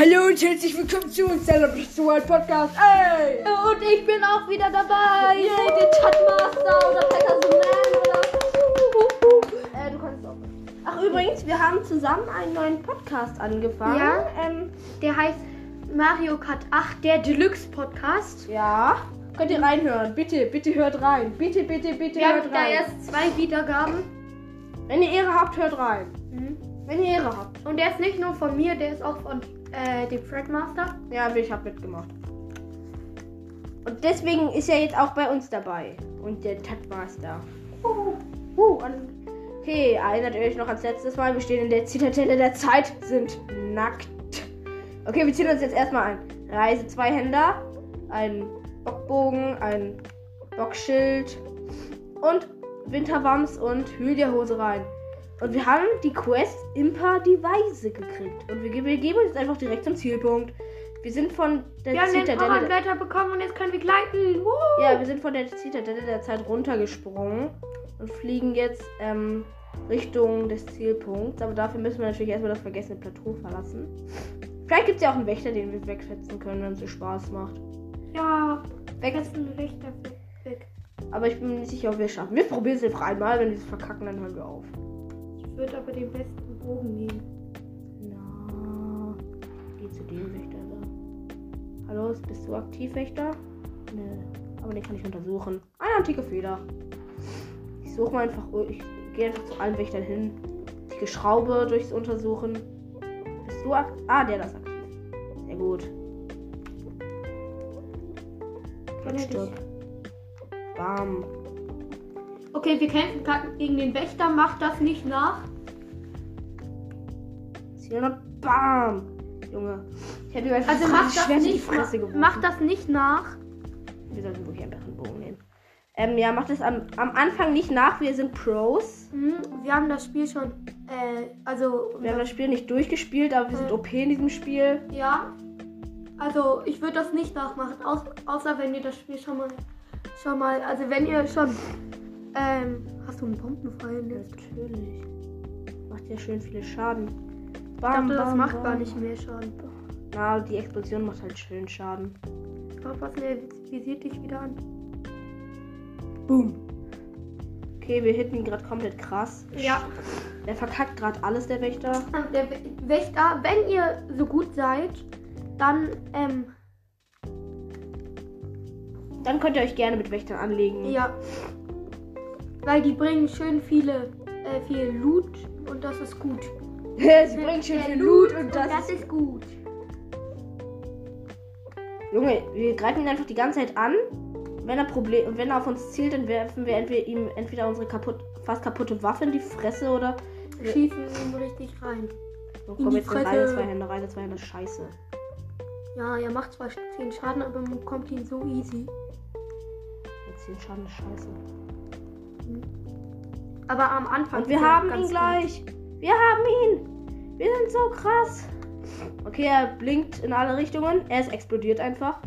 Hallo und herzlich willkommen zu Celebration World Podcast. Ey! Und ich bin auch wieder dabei. Yeah. Den Chatmaster oder Pegasus Man oder. Äh, du kannst auch. Ach, übrigens, wir haben zusammen einen neuen Podcast angefangen. Ja. Ähm, der heißt Mario Kart 8, der Deluxe Podcast. Ja. Könnt ihr reinhören. Bitte, bitte hört rein. Bitte, bitte, bitte Wir hört haben da rein. erst zwei Wiedergaben. Wenn ihr Ehre habt, hört rein. Wenn ihr Ehre habt. Und der ist nicht nur von mir, der ist auch von äh, dem Fredmaster. Ja, ich hab mitgemacht. Und deswegen ist er jetzt auch bei uns dabei. Und der Tatmaster. Uh, uh, okay, erinnert ihr euch noch ans letztes Mal? Wir stehen in der Zitadelle der Zeit, sind nackt. Okay, wir ziehen uns jetzt erstmal ein. Reise Zweihänder, ein Bockbogen, ein Bockschild und Winterwams und Hose rein. Und wir haben die Quest Impa die Weise gekriegt. Und wir, wir geben uns jetzt einfach direkt zum Zielpunkt. Wir sind von der Wir haben den Zitadelle. Fahrradblätter bekommen und jetzt können wir gleiten. Woo! Ja, wir sind von der Zitadelle der Zeit runtergesprungen und fliegen jetzt ähm, Richtung des Zielpunkts. Aber dafür müssen wir natürlich erstmal das vergessene Plateau verlassen. Vielleicht gibt es ja auch einen Wächter, den wir wegfetzen können, wenn es so Spaß macht. Ja, Weg. jetzt ein Wächter weg. Aber ich bin mir nicht sicher, ob wir es schaffen. Wir probieren es einfach einmal. Wenn wir es verkacken, dann hören wir auf. Ich würde aber den besten Bogen nehmen. Na, geh zu dem Wächter da. Hallo, bist du aktiv, Wächter? Nö, aber den kann ich untersuchen. Eine antike Feder. Ich suche mal einfach, ich gehe einfach zu allen Wächtern hin. Antike Schraube durchs Untersuchen. Bist du aktiv? Ah, der da ist aktiv. Sehr gut. Er Stirb. Bam. Okay, wir kämpfen gerade gegen den Wächter. Macht das nicht nach. 400. Bam. Junge. Ich ihm einfach Also ein macht das, in die nicht, Fresse geworfen. macht das nicht nach. Wir sollten wirklich einfach einen Bogen nehmen. Ähm, ja, macht es am, am Anfang nicht nach. Wir sind Pros. Hm, wir haben das Spiel schon. Äh, also. Wir haben das Spiel nicht durchgespielt, aber wir sind OP in diesem Spiel. Ja. Also ich würde das nicht nachmachen, aus, außer wenn ihr das Spiel schon mal, schon mal, also wenn ihr schon, ähm, hast du einen Bombenpfeil jetzt? Natürlich. Macht ja schön viele Schaden. Ich Bam, dachte, das bam, macht bam. gar nicht mehr Schaden. Na, die Explosion macht halt schön Schaden. Aber was mir visiert dich wieder an? Boom. Okay, wir hitten ihn gerade komplett krass. Ja. Der verkackt gerade alles, der Wächter. Der Wä- Wächter, wenn ihr so gut seid, dann, ähm, Dann könnt ihr euch gerne mit Wächtern anlegen. ja. Weil die bringen schön viele, äh, viel Loot und das ist gut. Sie bringen schön viel Loot und das, das ist gut. Junge, wir greifen ihn einfach die ganze Zeit an. Wenn er, Problem, wenn er auf uns zielt, dann werfen wir entweder ihm entweder unsere kaputt, fast kaputte Waffe in die Fresse oder. Wir schießen ihm richtig rein. Oh, In komm, die jetzt Fresse. Reise zwei Hände, Reise zwei Hände, scheiße. Ja, er macht zwar 10 Schaden, aber man bekommt ihn so easy. Jetzt den Schaden ist scheiße. Aber am Anfang. Und wir haben ihn gleich. Wir haben ihn. Wir sind so krass. Okay, er blinkt in alle Richtungen. Er ist explodiert einfach.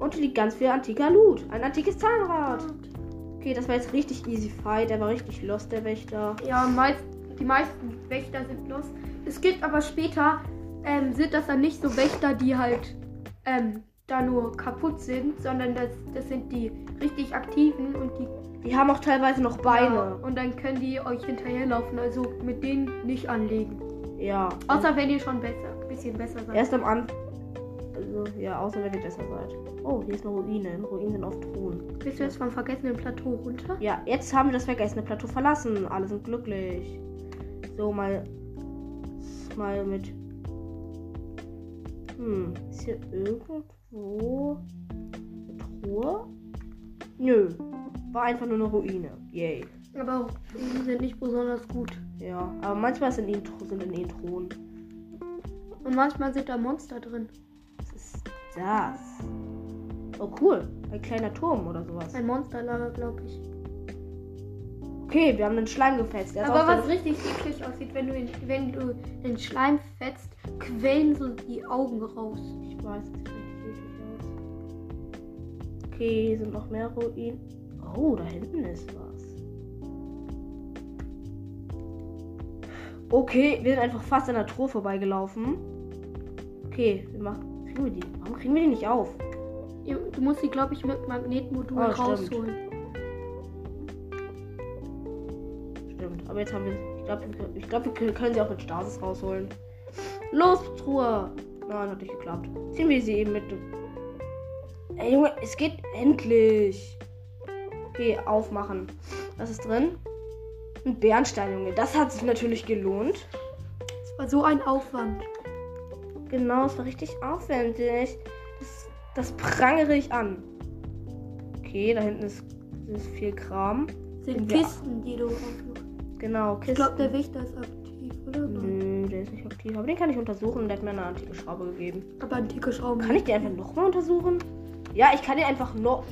Und hier liegt ganz viel antiker Loot. Ein antikes Zahnrad. gut. Okay, das war jetzt richtig easy fight. Er war richtig lost, der Wächter. Ja, meist, die meisten Wächter sind los. Es gibt aber später, ähm, sind das dann nicht so Wächter, die halt ähm, da nur kaputt sind, sondern das, das sind die richtig aktiven und die Die haben auch teilweise noch Beine. Ja, und dann können die euch hinterherlaufen. Also mit denen nicht anlegen. Ja. Außer wenn ihr schon besser, bisschen besser seid. Erst am Anfang. Also, ja, außer wenn ihr besser seid. Oh, hier ist eine Ruine. In Ruinen sind oft Truhen. Bist du jetzt vom vergessenen Plateau runter? Ja, jetzt haben wir das vergessene Plateau verlassen. Alle sind glücklich. So, mal. Mal mit. Hm, ist hier irgendwo eine Truhe? Nö. War einfach nur eine Ruine. Yay. Aber die sind nicht besonders gut. Ja, aber manchmal sind, Tru- sind in ihnen Truhen. Und manchmal sind da Monster drin. Was ist das? Oh, cool. Ein kleiner Turm oder sowas. Ein Monsterlager, glaube ich. Okay, wir haben einen Schleim gefetzt. Aber was richtig eklig aussieht, wenn du, ihn, wenn du den Schleim fetzt, quellen so die Augen raus. Ich weiß, das sieht richtig eklig aus. Okay, hier sind noch mehr Ruinen. Oh, da hinten ist was. Okay, wir sind einfach fast an der Truhe vorbeigelaufen. Okay, wir machen. Kriegen wir die? Warum kriegen wir die nicht auf? Du musst sie, glaube ich, mit Magnetmodul stimmt. rausholen. Stimmt. Aber jetzt haben wir. Ich glaube, ich glaub, wir können sie auch mit Stasis rausholen. Los, Truhe! Nein, hat nicht geklappt. Ziehen wir sie eben mit. Ey, Junge, es geht endlich. Okay, aufmachen. Was ist drin? Ein Bernstein, Junge. Das hat sich natürlich gelohnt. Es war so ein Aufwand. Genau, es war richtig aufwendig. Das, das prangere ich an. Okay, da hinten ist, ist viel Kram. Sind Ja. Kisten, die du aufmachst. Genau, Ich Kisten. glaube, der Wächter ist aktiv, oder? Nö, der ist nicht aktiv. Aber den kann ich untersuchen. Der hat mir eine antike Schraube gegeben. Aber antike Schrauben. Kann ich den einfach nochmal untersuchen? Ja, ich kann den einfach noch.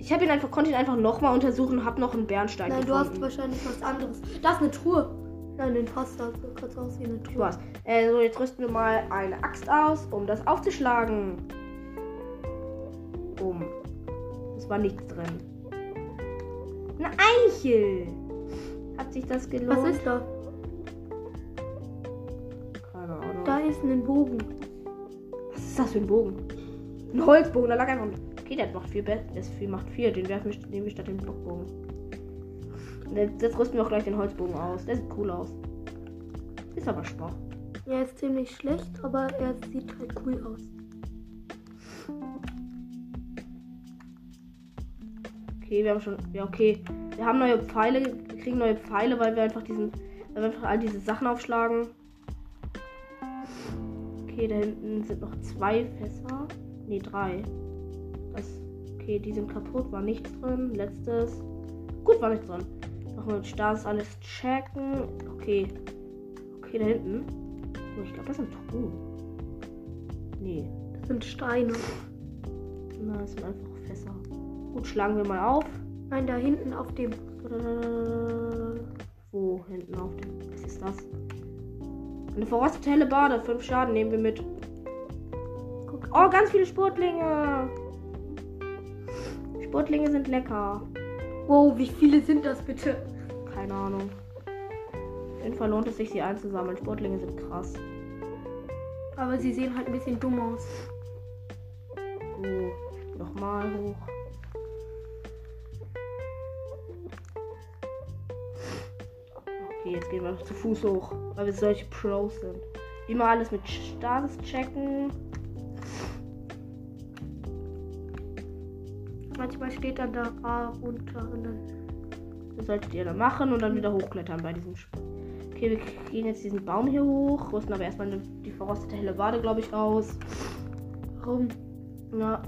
Ich habe ihn einfach, konnte ihn einfach nochmal untersuchen und habe noch einen Bernstein Nein, du hast gefunden. wahrscheinlich was anderes. Das ist eine Truhe. Nein, den passt das. So kannst aus wie eine Truhe. Spaß. Äh, so, jetzt rüsten wir mal eine Axt aus, um das aufzuschlagen. Um. Es war nichts drin. Eine Eichel. Hat sich das gelohnt? Was ist da? Keine Ahnung. Da ist ein Bogen. Was ist das für ein Bogen? Ein Holzbogen, da lag einfach ein. Okay, der macht viel besser. Ist viel, macht viel. Den werfen wir, nehmen wir statt den Blockbogen. Jetzt, jetzt rüsten wir auch gleich den Holzbogen aus. Der sieht cool aus. Ist aber schwach. Er ist ziemlich schlecht, aber er sieht halt cool aus. Okay, wir haben schon. Ja, okay. Wir haben neue Pfeile. Wir kriegen neue Pfeile, weil wir einfach diesen. Weil wir einfach all diese Sachen aufschlagen. Okay, da hinten sind noch zwei Fässer. Ne, drei. Das. Okay, die sind kaputt, war nichts drin. Letztes. Gut, war nichts drin. Nochmal mit Stasis alles checken. Okay. Okay, da hinten. Oh, ich glaube, das sind Truhen. Nee. Das sind Steine. Na, das sind einfach Fässer. Gut, schlagen wir mal auf. Nein, da hinten auf dem. Wo hinten auf dem. Was ist das? Eine verrostete helle Bade. Fünf Schaden nehmen wir mit. Oh, ganz viele Sportlinge. Sportlinge sind lecker. Wow, wie viele sind das bitte? Keine Ahnung. Auf jeden Fall lohnt es sich, sie einzusammeln. Sportlinge sind krass. Aber sie sehen halt ein bisschen dumm aus. So, nochmal hoch. Okay, jetzt gehen wir noch zu Fuß hoch, weil wir solche Pros sind. Immer alles mit Status checken. Manchmal steht dann da runter und dann. Das solltet ihr dann machen und dann wieder hochklettern bei diesem Spiel. Okay, wir gehen jetzt diesen Baum hier hoch, rüsten aber erstmal die verrostete helle Wade, glaube ich, raus. Warum? Na,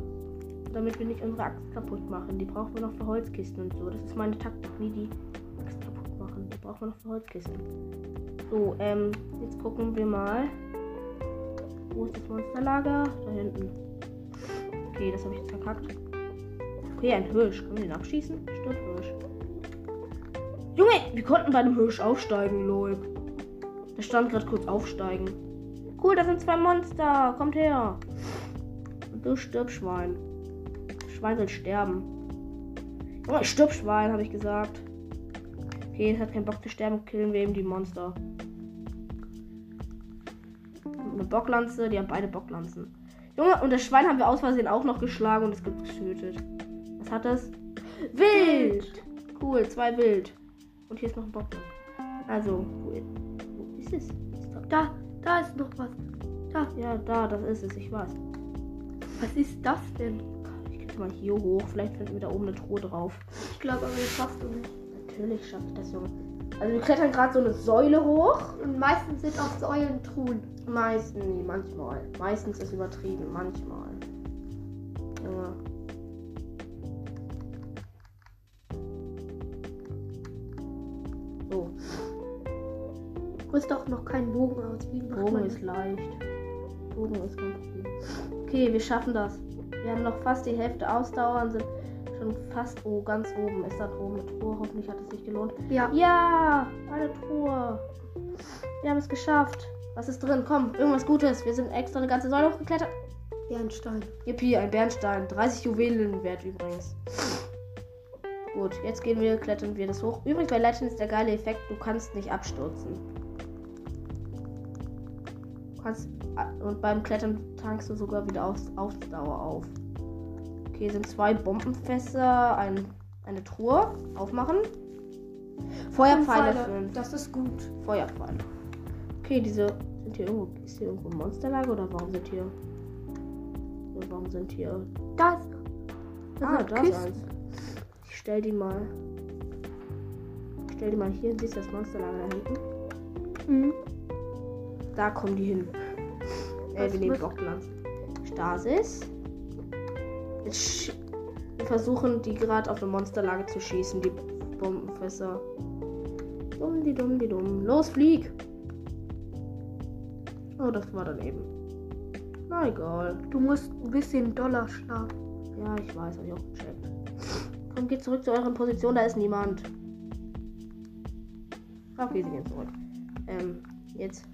damit wir nicht unsere Axt kaputt machen. Die brauchen wir noch für Holzkisten und so. Das ist meine Taktik, nie die Axt kaputt machen. Die brauchen wir noch für Holzkisten. So, ähm, jetzt gucken wir mal. Wo ist das Monsterlager? Da hinten. Okay, das habe ich jetzt verkackt. Okay, ein Hirsch. Können wir den abschießen? Stirb Hirsch. Junge, wir konnten bei einem Hirsch aufsteigen, lol. Da stand gerade kurz aufsteigen. Cool, da sind zwei Monster. Kommt her. Du stirb, Schwein. Schwein soll sterben. Junge, stirb, Schwein, habe ich gesagt. Okay, es hat keinen Bock zu sterben. Killen wir eben die Monster. Eine Bocklanze, die haben beide Bocklanzen. Junge, und das Schwein haben wir aus Versehen auch noch geschlagen und es gibt getötet. Das? Wild! Cool, zwei Wild. Und hier ist noch ein Bocklanz. Also, wo wo ist es? Da- Da, ist noch was. Da. Ja, da, das ist es, ich weiß. Was ist das denn? Ich klicke mal hier hoch. Vielleicht finden wir da oben eine Truhe drauf. Ich glaube aber, das schaffst du nicht. Natürlich schaffe ich das, Junge. Also wir klettern gerade so eine Säule hoch. Und meistens sind auch Säulen Truhen. Meistens, nee, manchmal. Meistens ist übertrieben, manchmal. Junge. Du hast doch noch keinen Bogen aus. Wie macht Bogen ist leicht. Bogen ist kein Problem. Okay, wir schaffen das. Wir haben noch fast die Hälfte Ausdauer und sind schon fast oh, ganz oben. Ist da oben eine Truhe? Hoffentlich hat es sich gelohnt. Ja. Ja, eine Truhe. Wir haben es geschafft. Was ist drin? Komm, irgendwas Gutes. Wir sind extra eine ganze Säule hochgeklettert. Bernstein. Yippie, ein Bernstein. 30 Juwelen wert übrigens. Gut, jetzt gehen wir, klettern wir das hoch. Übrigens bei Legend ist der geile Effekt, du kannst nicht abstürzen. Kannst, und beim Klettern tankst du sogar wieder auf, Ausdauer auf. Okay, sind zwei Bombenfässer, ein, eine Truhe. Aufmachen. Feuerpfeile. fünf. Das ist gut. Feuerpfeile. Okay, diese sind hier irgendwo. Ist hier irgendwo Monsterlage oder warum sind hier. Warum sind hier. Das. das ah, da ist eins. Ich stell die mal. Ich stell die mal hier. Siehst du das Monsterlager da hinten? Mhm. Da kommen die hin. Äh, wir nehmen Bockglanz. Stasis. Jetzt wir versuchen die gerade auf eine Monsterlage zu schießen, die Bombenfässer. Dumm, die dumm, die dumm. Los, flieg! Oh, das war daneben. Na egal. Du musst ein bisschen Dollar schlagen. Ja, ich weiß, hab ich auch gecheckt. Komm, geht zurück zu euren Positionen, da ist niemand. Okay, sie gehen zurück. Ähm, jetzt.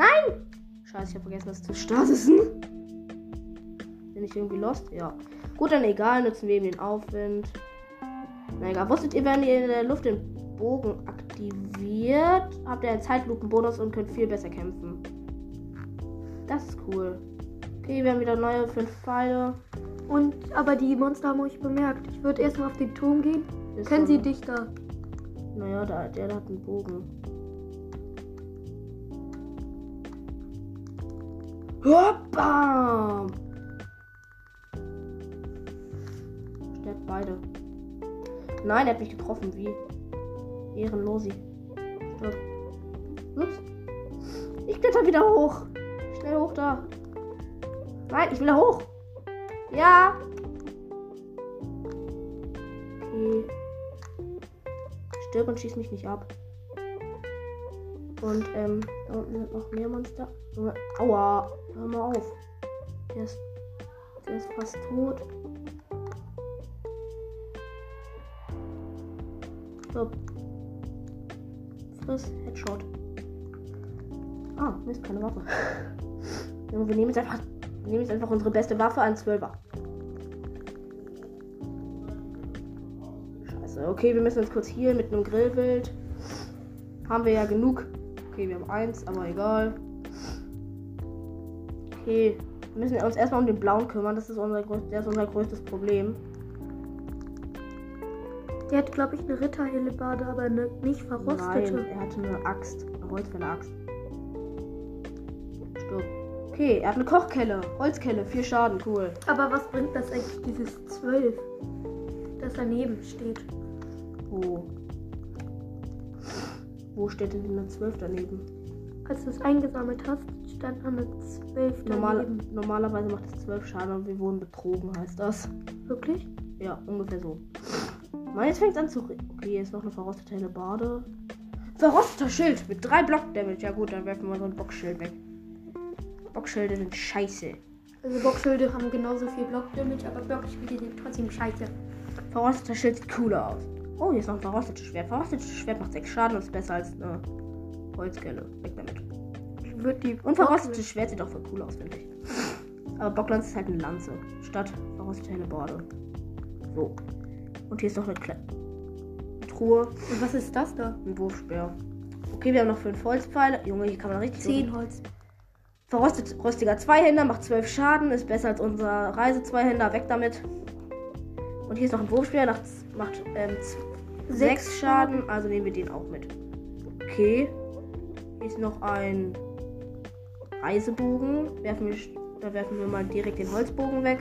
Nein! Scheiße, ich habe vergessen, das zu starten. Bin ich irgendwie lost? Ja. Gut, dann egal, nutzen wir eben den Aufwind. Na egal, wusstet ihr, wenn ihr in der Luft den Bogen aktiviert, habt ihr einen Zeitlupenbonus und könnt viel besser kämpfen. Das ist cool. Okay, wir haben wieder neue fünf Pfeile. Und, aber die Monster haben euch bemerkt. Ich würde erstmal auf den Turm gehen. Ist Kennen sie dich da? Naja, der, der hat einen Bogen. Hoppa! Sterbt beide. Nein, er hat mich getroffen. Wie? Ehrenlosi. Stirb. Ups. Ich kletter wieder hoch. Schnell hoch da. Nein, ich will da hoch. Ja. Okay. Stirb und schieß mich nicht ab. Und ähm, da unten sind noch mehr Monster. Aua, hör mal auf. Der ist, der ist fast tot. Stopp. Friss, Headshot. Ah, Mist, keine Waffe. wir nehmen jetzt einfach, wir nehmen jetzt einfach unsere beste Waffe an 12er. Scheiße. Okay, wir müssen uns kurz hier mit einem Grillwild. Haben wir ja genug Okay, wir haben eins, aber egal. Okay, wir müssen uns erstmal um den blauen kümmern. Das ist unser, der ist unser größtes Problem. Der hat, glaube ich, eine Ritterhellebade, aber eine nicht verrostete. Nein, er hatte eine Axt, eine Holzfäller-Axt. Stirb. Okay, er hat eine Kochkelle, Holzkelle, vier Schaden, cool. Aber was bringt das eigentlich, dieses 12, das daneben steht? Oh. Wo steht denn eine 12 daneben? Als du es eingesammelt hast, stand eine 12 Normal, normalerweise macht es 12 Schaden und wir wurden betrogen, heißt das. Wirklich? Ja, ungefähr so. Mann, jetzt fängt es an zu. Okay, hier ist noch eine verrostete Bade. Verrosteter Schild mit drei Block-Damage. Ja, gut, dann werfen wir so ein Bockschild weg. Bockschilde sind scheiße. Also Bockschilde haben genauso viel Block-Damage, aber Blockschilde sind trotzdem scheiße. Verrosteter Schild sieht cooler aus. Oh, hier ist noch ein verrostetes Schwert. Verrostetes Schwert macht 6 Schaden und ist besser als eine Holzkelle. Weg damit. Wird die und verrostetes Schwert sieht auch voll cool aus, finde ich. Aber Bocklanz ist halt eine Lanze. Statt verrostete Borde. So. Und hier ist noch eine Kle Truhe. Und was ist das da? Ein Wurfspeer. Okay, wir haben noch 5 Holzpfeile. Junge, hier kann man richtig. 10 Holz. Verrostet, rostiger Zweihänder macht 12 Schaden, ist besser als unser Reise-Zweihänder. Weg damit. Und hier ist noch ein Wurfspeer, macht ähm, Sechs Schaden, also nehmen wir den auch mit. Okay. Hier ist noch ein Reisebogen. Werfen wir, da werfen wir mal direkt den Holzbogen weg.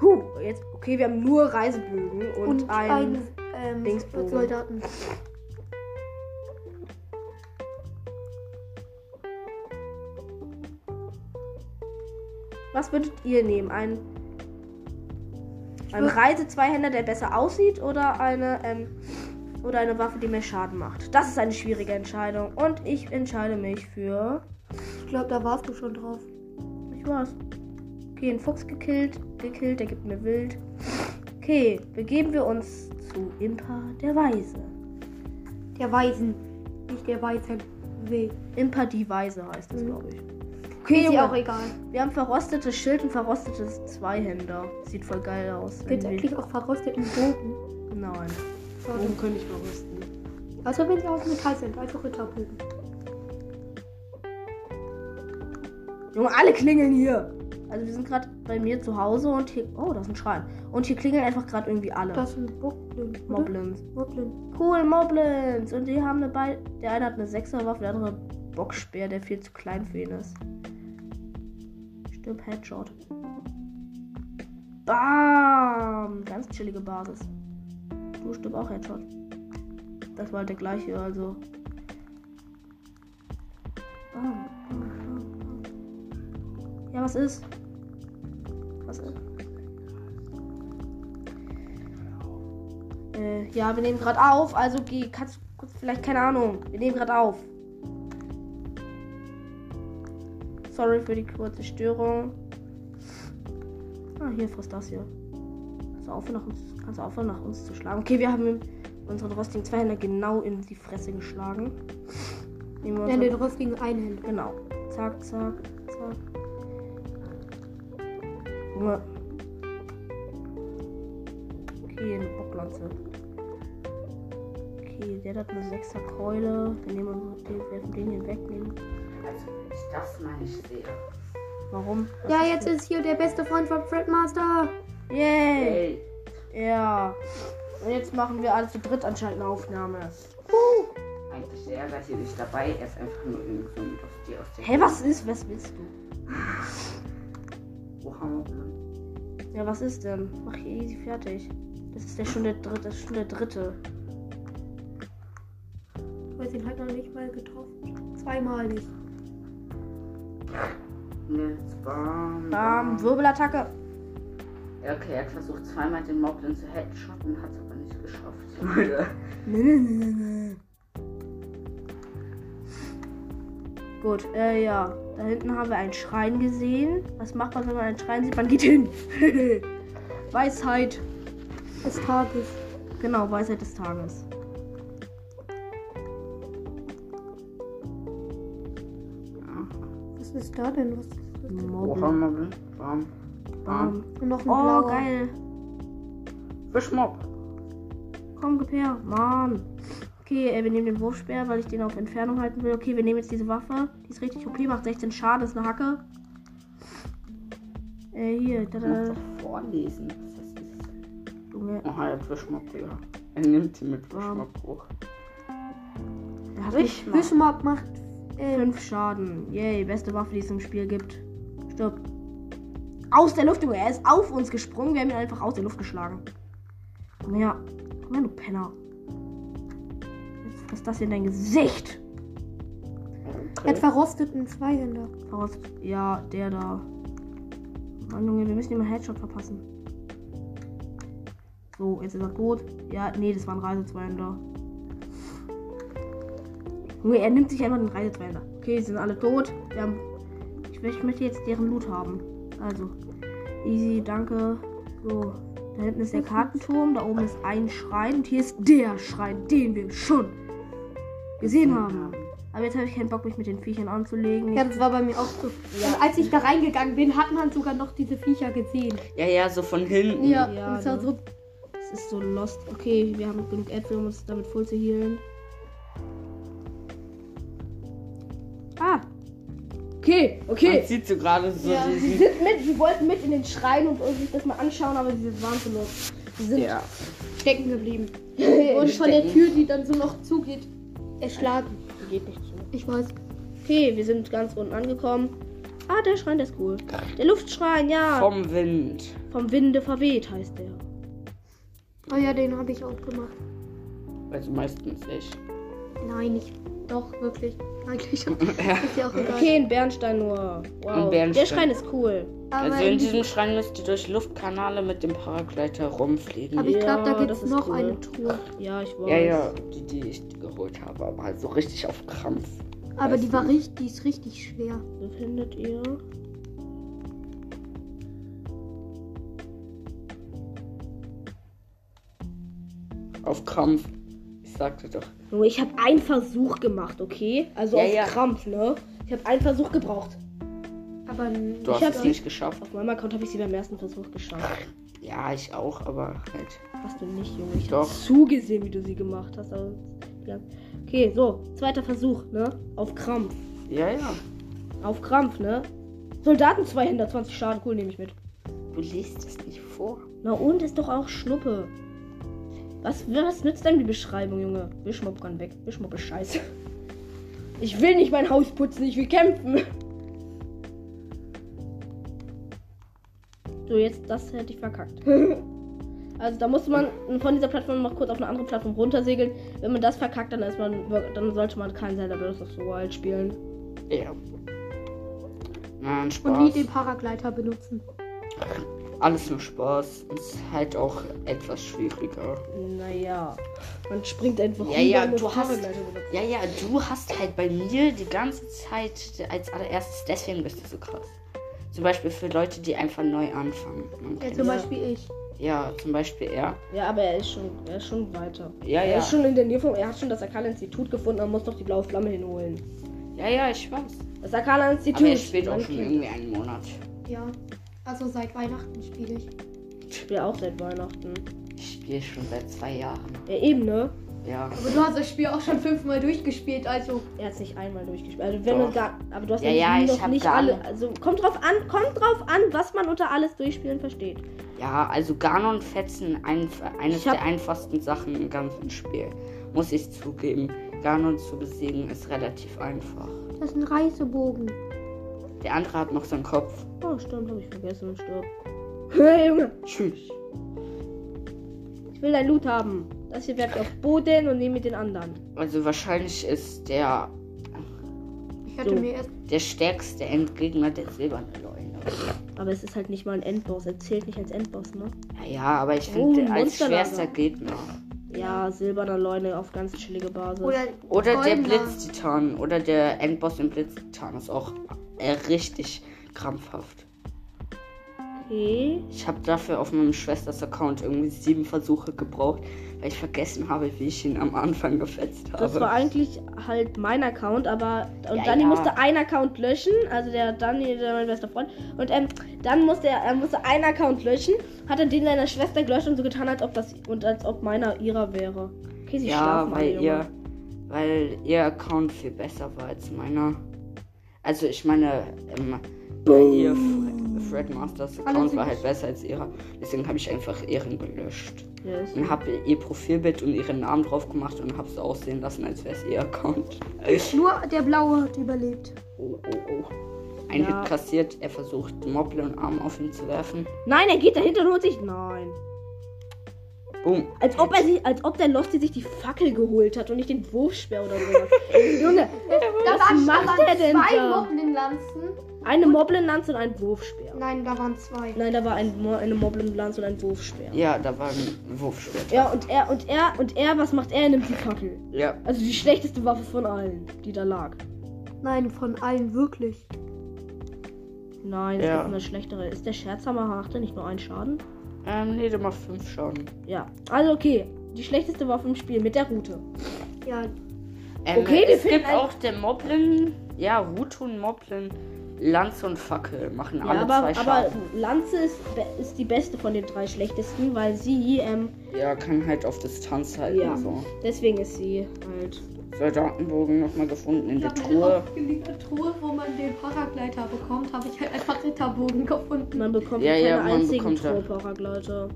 Huh, jetzt, okay, wir haben nur Reisebögen und, und einen ein, ähm, Soldaten. Was würdet ihr nehmen? Ein ein Reise-Zweihänder, der besser aussieht oder eine, ähm, oder eine Waffe, die mehr Schaden macht? Das ist eine schwierige Entscheidung. Und ich entscheide mich für. Ich glaube, da warst du schon drauf. Ich war's. Okay, ein Fuchs gekillt. Gekillt, der gibt mir wild. Okay, begeben wir uns zu Impa der Weise. Der Weisen. Nicht der Weisen. W. Impa die Weise heißt es, mhm. glaube ich. Okay, ist ja auch egal. Wir haben verrostetes Schild und verrostetes Zweihänder. Sieht voll geil aus. Gibt es eigentlich auch verrosteten Bogen? Nein. Bogen können nicht verrosten. Also wenn sie aus Metall sind, also Ritterbögen. Junge, alle klingeln hier. Also wir sind gerade bei mir zu Hause und hier. Oh, da ist ein Schrein. Und hier klingeln einfach gerade irgendwie alle. Das sind Bockblin. Moblins. Moblin. Cool, Moblins. Und die haben eine Be Der eine hat eine Sechserwaffe, der andere Boxspeer, der viel zu klein für ihn ist. Stirb Headshot. Bam! Ganz chillige Basis. Du stirb auch Headshot. Das war der gleiche, also. Ja, was ist? Was ist? Äh, ja, wir nehmen gerade auf, also geh, kannst vielleicht, keine Ahnung, wir nehmen gerade auf. Sorry für die kurze Störung. Ah, hier frisst das hier. Du aufhören, nach uns, kannst du aufhören, nach uns zu schlagen? Okay, wir haben unseren rostigen Zweihänder genau in die Fresse geschlagen. Nehmen wir Ja, den rostigen Einhänder. Genau. Zack, zack, zack. Junge. Okay, eine Bocklanze. Okay, der hat eine 6er Keule. Wir nehmen uns den, werfen den hier weg. Nehmen. Also, wenn ich das mal nicht sehe. Warum? Was Ja, jetzt ist hier der beste Freund von Fredmaster. Yay! Hey, Ja. Und jetzt machen wir alle zu dritt anscheinend eine Aufnahme. eigentlich der Ärger hier nicht dabei. Er ist einfach nur irgend so ein Lustig aus der Hä, was ist? Was willst du? Wo haben wir Ja, was ist denn? Mach hier easy fertig. Das ist ja schon der dritte. Das ist schon der dritte. Hast ihn halt noch nicht mal getroffen. Zweimal nicht. Bam, Wirbelattacke. Ja, okay, er hat versucht zweimal den Moblin zu headshotten, hat es aber nicht geschafft. Nee, nee, nee, nee, nee. Gut, äh, ja. Da hinten haben wir einen Schrein gesehen. Was macht man, wenn man einen Schrein sieht? Man geht hin. Weisheit. Des Tages. Genau, Weisheit des Tages. Was ist da denn? Was ist das? Wir Moblin? Bam. Bam. Und noch ein Oh, blauer. geil. Fischmob. Komm, gib her. Mann. Okay, äh, wir nehmen den Wurfspeer, weil ich den auf Entfernung halten will. Okay, wir nehmen jetzt diese Waffe. Die ist richtig OP, macht 16 Schaden, ist eine Hacke. Äh, hier. Da, da. vorlesen, was das ist. Junge. Oh, hat Fischmob, Digga. Er nimmt ihn mit. Fischmob hoch. Hat mich Fischmob. Macht. Äh, 5 Schaden. Yay, beste Waffe, die es im Spiel gibt. Aus der Luft, Junge. Er ist auf uns gesprungen. Wir haben ihn einfach aus der Luft geschlagen. Komm her. Komm her, du Penner. Jetzt frisst das hier in dein Gesicht. er hat verrosteten Zweihänder. Faust. Ja, der da. Mann, Junge, wir müssen ihm einen Headshot verpassen. So, jetzt ist er tot. Ja, nee, das war ein Reisezweihänder. Junge, er nimmt sich einfach den Reisezweihänder. Okay, sie sind alle tot. Haben ich möchte jetzt deren Loot haben. Also, easy, danke. So, da hinten ist der Kartenturm. Da oben ist ein Schrein. Und hier ist der Schrein, den wir schon gesehen haben. Aber jetzt habe ich keinen Bock, mich mit den Viechern anzulegen. Ja, das war bei mir auch so. Und als ich da reingegangen bin, hat man sogar noch diese Viecher gesehen. Ja, ja, so von hinten. Ja, Ja, das war ne. so. Es ist so lost. Okay, wir haben genug Äpfel, um uns damit voll zu healen. Okay, Man okay. sieht so gerade so Ja, sie diesen. sind mit, sie wollten mit in den Schrein und sich das mal anschauen, aber sie waren zu lost. Sie sind Ja. stecken geblieben. Und von der. Tür, die dann so noch zugeht, erschlagen. geht nicht zu. Ich weiß. Okay, wir sind ganz unten angekommen. Ah, der Schrein, der ist cool. Der Luftschrein, ja. Vom, Vom Wind. Winde verweht heißt der. Oh ja, den habe ich auch gemacht. Also meistens ich. Nein, nicht. Doch, wirklich. Eigentlich. Ja. ja auch egal. Okay, ein Bernstein nur. Wow. Ein Bernstein. Der Schrein ist cool. Aber Also in diesem Schrein müsst ihr durch Luftkanale mit dem Paragleiter rumfliegen. Aber ich glaube, Ja, da gibt es noch cool. eine Truhe. Ja, ich weiß. ja, ja, die, die ich geholt habe, aber halt so richtig auf Krampf. Aber die war richtig, die ist richtig schwer. Wo findet ihr? Auf Krampf. Ich sagte doch. Junge, ich habe einen Versuch gemacht, okay? Also Ja, auf ja. Krampf, ne? Ich habe einen Versuch gebraucht. Aber Du Ich hast es sie- nicht geschafft. Auf meinem Account habe ich sie beim ersten Versuch geschafft. Ja, ich auch, aber halt. Hast du nicht, Junge. Ich habe zugesehen, wie du sie gemacht hast. Aber ja. Okay, so. Zweiter Versuch, ne? Auf Krampf. Ja, ja. Auf Krampf, ne? Soldaten 220 Schaden, cool, nehme ich mit. Du liest es nicht vor. Na und ist doch auch Schnuppe. Was, was nützt denn die Beschreibung, Junge? Wischmopp kann weg. Wischmopp ist scheiße. Ich will nicht mein Haus putzen, ich will kämpfen. So, jetzt das hätte ich verkackt. Also da musste man von dieser Plattform noch kurz auf eine andere Plattform runtersegeln. Wenn man das verkackt, dann ist man dann sollte man kein Zelda Breath of the Wild spielen. Ja. Nein, Und nie Spaß. den Paraglider benutzen. Alles nur Spaß. Ist halt auch etwas schwieriger. Naja, man springt einfach Ja, ja, und du hast-. Ja, ja, du hast halt bei mir die ganze Zeit als allererstes, deswegen bist du so krass. Zum Beispiel für Leute, die einfach neu anfangen. Ja, zum Ja. Beispiel ich. ja, zum Beispiel er. Ja, aber er ist schon, er ist schon weiter. Ja, Er ja. ist schon in der Nähe von, er hat schon das Akala-Institut gefunden, er muss noch die blaue Flamme hinholen. Ja, ja, ich weiß. Das Akala-Institut. Aber er spielt auch schon irgendwie einen Monat. Ja. Also seit Weihnachten spiele ich. Ich spiele auch seit Weihnachten. Ich spiele schon seit zwei Jahren. Ja, eben, ne? Ja. Aber du hast das Spiel auch schon fünfmal durchgespielt, also. Er hat es nicht einmal durchgespielt. Also wenn Doch. du gar, aber du hast Ja, ja, ja, ich noch nicht alle. Also kommt drauf an, kommt drauf an, was man unter alles durchspielen versteht. Ja, also Ganon Fetzen, ein, eines der einfachsten Sachen im ganzen Spiel. Muss ich zugeben. Ganon zu besiegen ist relativ einfach. Das ist ein Reisebogen. Der andere hat noch seinen Kopf. Oh, stimmt, habe ich vergessen und stirb. Hey, Junge, Tschüss. ich will dein Loot haben. Das hier ich auf Boden und nehme mit den anderen. Also wahrscheinlich ist der, Ich hatte So. mir erst. der stärkste Endgegner der silberne Leune. Aber es ist halt nicht mal ein Endboss. Er zählt nicht als Endboss, ne? Ja, aber ich Oh, finde als Monsterlager. schwerster Gegner. Ja, silberner Leune auf ganz chillige Basis. Oder, Oder der. Blitztitan. Oder der Endboss im Blitztitan ist auch äh, richtig krampfhaft. okay. Ich habe dafür auf meinem Schwesters Account irgendwie sieben Versuche gebraucht, weil ich vergessen habe, wie ich ihn am Anfang gefetzt habe. Das war eigentlich halt mein Account, aber und Ja, Danny ja. musste einen Account löschen, also der Danny, der mein bester Freund, und ähm, dann musste er, er musste einen Account löschen, hat dann den seiner Schwester gelöscht und so getan, als ob das und als ob meiner ihrer wäre. Okay, sie ja, weil ihr, weil ihr Account viel besser war als meiner. Also ich meine, ähm, weil ihr Fre- Fred Masters Account war halt besser als ihrer. Deswegen habe ich einfach ihren gelöscht. Yes. Und habe ihr Profilbild und ihren Namen drauf gemacht und habe es aussehen lassen, als wäre es ihr Account. Nur der blaue hat überlebt. Oh, oh, oh. Ein Ja. Hit kassiert, er versucht Moble und Arm auf ihn zu werfen. Nein, er geht dahinter und holt sich. Nein. Boom. Als ob er sich, als ob der Losty sich die Fackel geholt hat und nicht den Wurfspeer oder sowas. Junge, Was macht der denn zwei da? Moblin-Lanzen. eine Moblin-Lanze und ein Wurfspeer. Nein, da waren zwei. Nein, da war ein, Mo- eine Moblin-Lanze und ein Wurfspeer. Ja, da war ein Wurfschwert. Ja, und er, und er, und er, was macht er? Er nimmt die Fackel. Ja. Also die schlechteste Waffe von allen, die da lag. Nein, von allen wirklich. Nein, es Ja. gibt eine schlechtere. Ist der Scherzhammer macht er nicht nur einen Schaden? Ähm, nee, der macht fünf Schaden. Ja. Also okay. Die schlechteste Waffe im Spiel mit der Route. Ja, Ähm, Okay, es gibt auch der Moblin, ja, Rutun, Moblin, Lanze und Fackel machen Ja, alle aber, zwei aber Schaden. Lanze ist, ist die beste von den drei schlechtesten, weil sie, ähm, Ja, kann halt auf Distanz halten. Ja. So. deswegen ist sie halt. Soldatenbogen nochmal gefunden in ich der habe Truhe. eine Truhe, wo man den Paragleiter bekommt, habe ich halt einfach Ritterbogen gefunden. Man bekommt Ja, keine ja, man einzigen bekommt ja- Trollparagleiter.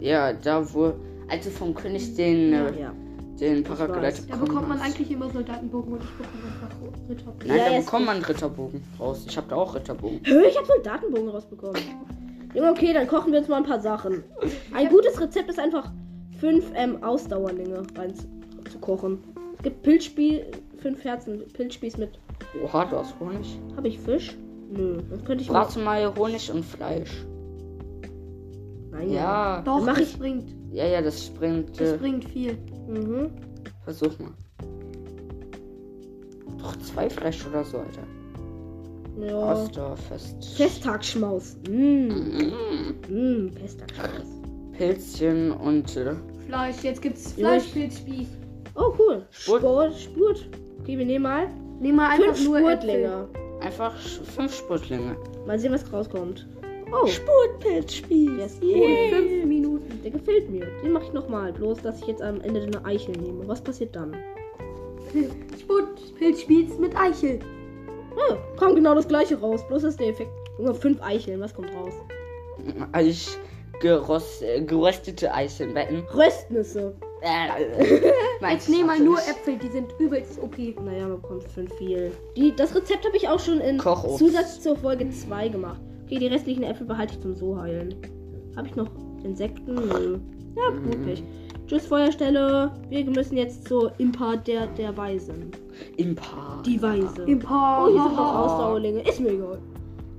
Ja, da wo. Also vom König den, äh, Ja. den weiß. Paraglider Da bekommt man eigentlich immer Soldatenbogen und ich bekomme einfach Ritterbogen. Nein, Ja, da bekommt man Ritterbogen raus. Ich habe da auch Ritterbogen. Hö, ich habe so einen Datenbogen rausbekommen. Junge, okay, dann kochen wir uns mal ein paar Sachen. Ein gutes Rezept ist einfach fünf ähm, Ausdauerlinge rein zu, kochen. Es gibt Pilzspieß, fünf Herzen Pilzspieß mit. Oha, du hast Honig. Habe ich Fisch? Nö, das könnte ich mal. Brate mal Honig und Fleisch. Nein, Ja, Doch, mach das ich- bringt, ja, ja, das springt. das Äh, bringt viel. Mhm. versuch mal. Doch zwei Fleisch oder so, Alter. Ja. Osterfest. Festtagsschmaus. Mm. Mm. Mm, Festtagsschmaus. Pilzchen und äh, Fleisch, jetzt gibt's Fleischpilzspieß. Oh, cool. Spurt. Spurt. Spurt. Okay, wir nehmen mal Nehmen wir einfach fünf nur Spurtlinge. einfach fünf Spurtlinge. Mal sehen, was rauskommt. Oh, Spurtpilzspieß. der ist Äpfel. cool. In fünf Minuten. Der gefällt mir. Den mache ich nochmal. Bloß, dass ich jetzt am Ende eine Eichel nehme. Was passiert dann? Spurtpilzspieß mit Eichel. Oh, kam genau das gleiche raus. Bloß ist der Effekt. Junge, fünf Eicheln. Was kommt raus? Äh, geröstete Eicheln wetten. Röstnüsse. Äh, Jetzt nehmen mal nur Äpfel, die sind übelst OP. Naja, man bekommt fünf viel. Die, das Rezept habe ich auch schon in Kochobst. Zusatz zur Folge 2 gemacht. Okay, die restlichen Äpfel behalte ich zum so heilen. Habe ich noch Insekten? Nö. Ja, gut nicht. Tschüss, Feuerstelle. Wir müssen jetzt zur Impa der, der Weisen. Impa. Die Weise. Im Paar. Oh, hier sind noch Ausdauerlinge. Ist mir egal.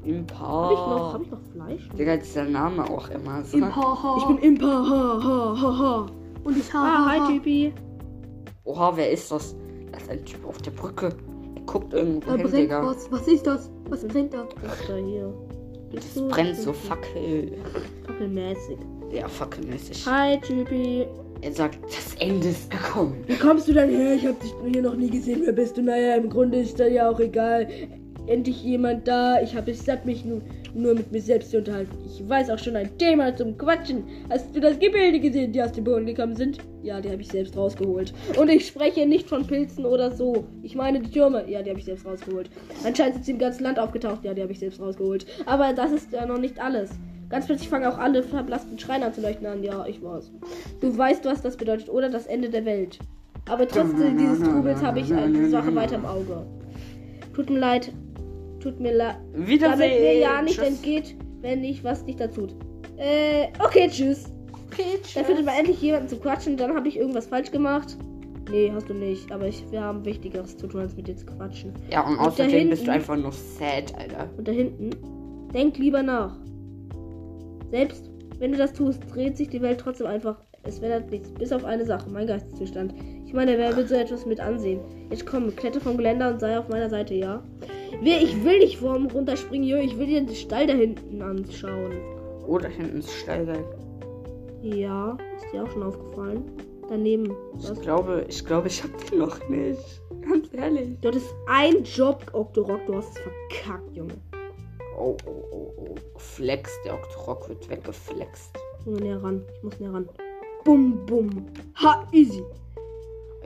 Impa. Habe ich noch, hab ich noch Fleisch? Digga, dieser Name auch immer so. Im Paar. Ich bin Impa. Und ich Ah, habe. hi, Typi. Oha, wer ist das? Das ist ein Typ auf der Brücke. Er guckt irgendwo Da hin, brennt Digga. was. Was ist das? Was brennt da? Was ist da hier? Das brennt so Fackel. Fackelmäßig. Ja, fackelmäßig. Hi, Typi. Er sagt, das Ende ist gekommen. Wie kommst du dann her? Ich habe dich hier noch nie gesehen. Wer bist du? Naja, im Grunde ist da ja auch egal. Endlich jemand da. Ich habe es satt, mich nur, nur mit mir selbst zu unterhalten. Ich weiß auch schon ein Thema zum Quatschen. Hast du das Gebilde gesehen, die aus dem Boden gekommen sind? Ja, die habe ich selbst rausgeholt. Und ich spreche nicht von Pilzen oder so. Ich meine die Türme. Ja, die habe ich selbst rausgeholt. Anscheinend sind sie im ganzen Land aufgetaucht. Ja, die habe ich selbst rausgeholt. Aber das ist ja noch nicht alles. Ganz plötzlich fangen auch alle verblassten Schreine an zu leuchten an. Ja, ich weiß. Du weißt, was das bedeutet, oder? Das Ende der Welt. Aber trotz dieses Trubels habe ich eine Sache weiter im Auge. Tut mir leid. Tut mir leid. Damit Wiedersehen. mir ja nicht Tschüss. entgeht, wenn ich was nicht dazu tut. Äh, okay, tschüss. Okay, Dann findet man endlich jemanden zu quatschen. Dann habe ich irgendwas falsch gemacht. Nee, hast du nicht. Aber ich, wir haben Wichtigeres zu tun, als mit dir zu quatschen. Ja, und Und außerdem bist du hinten- einfach nur sad, Alter. Und da hinten, denk lieber nach. Selbst wenn du das tust, dreht sich die Welt trotzdem einfach. Es verändert nichts, bis auf eine Sache, mein Geisteszustand. Ich meine, wer will so etwas mit ansehen? Jetzt komm, kletter vom Geländer und sei auf meiner Seite, ja? Wer, ich will nicht vorm runterspringen, jo, ich will dir den Stall da hinten anschauen. Oh, da hinten ist Stallwerk. Ja, ist dir auch schon aufgefallen? Daneben. Ich Was? glaube, ich glaube, ich hab den noch nicht. Ganz ehrlich. Dort ist ein Job, Octorok, du hast es verkackt, Junge. Oh, oh, oh, oh. Flex, der Octorok wird weggeflext. Junge, näher ran. Ich muss näher ran. Bum, bum. Ha, easy.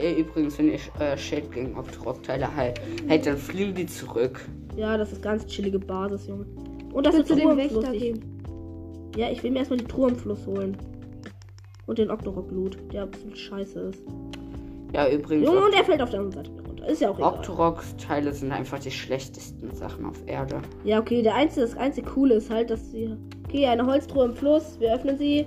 Ey, übrigens, wenn ich äh, Shade gegen Octorok-Teile halt, halt, dann fliegen die zurück. Ja, das ist ganz chillige Basis, Junge. Und das ist im Fluss. Wächter Ich, geben? ja, ich will mir erstmal die Truhe im Fluss holen. Und den Octorok-Loot, der absolut scheiße ist. Ja, übrigens, Junge, und er fällt auf der anderen Seite wieder runter. Ist ja auch egal. Octoroks-Teile sind einfach die schlechtesten Sachen auf Erde. Ja, okay, der einzige, das einzige Coole ist halt, dass sie. Okay, eine Holztruhe im Fluss. Wir öffnen sie.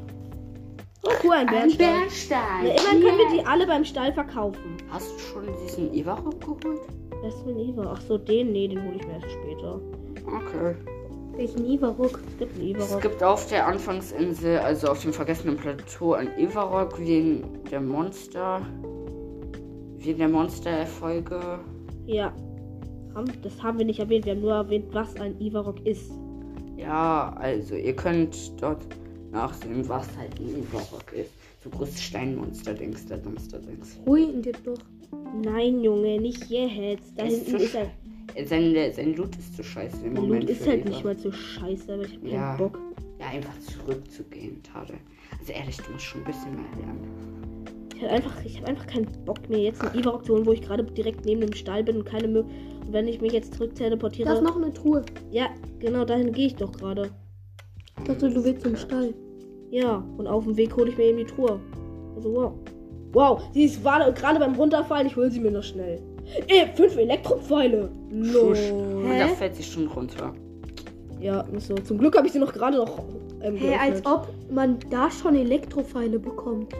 Oh, cool, ein Bernstein. Ja, immerhin können wir die alle beim Stall verkaufen. Hast du schon diesen Ivarok geholt? Wer ist denn Ivar? Ach so, den? Nee, den hole ich mir erst später. Okay. Welchen Ivarok? Es gibt einen Es Ivarok. gibt auf der Anfangsinsel, also auf dem vergessenen Plateau, ein Ivarok wie in der Monster. Wie in der Monster-Erfolge. Ja. Das haben wir nicht erwähnt. Wir haben nur erwähnt, was ein Ivarok ist. Ja, also ihr könnt dort nachsehen, was halt ein Ivarok ist. So große Steinmonster-Dings, der Monster-Dings. Hol ihn dir doch. Nein, Junge, nicht jetzt. Da ist hinten zu ist er. Sein, sein Loot ist zu scheiße im Moment. Loot ist halt Eva. nicht mal so scheiße, aber ich hab keinen Ja. Bock. Ja, einfach zurückzugehen, Tade. Also ehrlich, du musst schon ein bisschen mehr lernen. Ich hab einfach, ich hab einfach keinen Bock mir jetzt einen Ivarok zu holen, wo ich gerade direkt neben dem Stall bin und keine Mö Und wenn ich mich jetzt zurück teleportiere. Da ist noch eine Truhe. ja, genau, dahin gehe ich doch gerade. Ich dachte, du willst zum Stall. Ja, und auf dem Weg hole ich mir eben die Truhe. Also wow. Wow, sie ist war gerade beim Runterfallen, ich hole sie mir noch schnell. Ey, fünf Elektropfeile. Lol. Schusch. Und da fällt sie schon runter. Ja, so. Zum Glück habe ich sie noch gerade noch. Ähm, Hä, als ob man da schon Elektropfeile bekommt.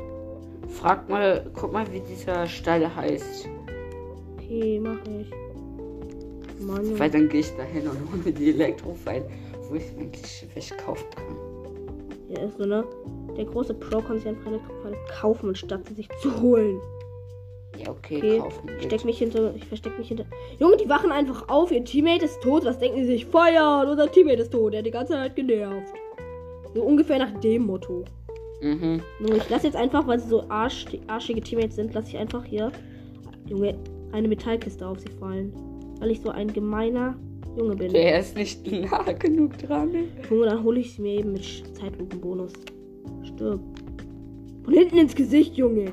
Frag mal, guck mal, wie dieser Stall heißt. Okay, mach ich. Mann. Weil dann gehe ich dahin und hole mir die Elektrofile, wo ich eigentlich welche kaufen kann. Ja, ist so, ne? Der große Pro kann sich einfach Elektropfeile kaufen, anstatt sie sich zu holen. Ja, okay, Okay, kaufen. ich steck mich hinter. Ich versteck mich hinter. Junge, die wachen einfach auf. Ihr Teammate ist tot. Was denken sie sich? Feuern! Unser Teammate ist tot. Der hat die ganze Zeit genervt. So ungefähr nach dem Motto. Mhm. Nur ich lasse jetzt einfach, weil sie so arsch, arschige Teammates sind, lasse ich einfach hier, Junge, eine Metallkiste auf sie fallen. Weil ich so ein gemeiner Junge bin. Der ist nicht nah genug dran. Junge, dann hole ich sie mir eben mit Zeitlupenbonus. Stirb. Von hinten ins Gesicht, Junge.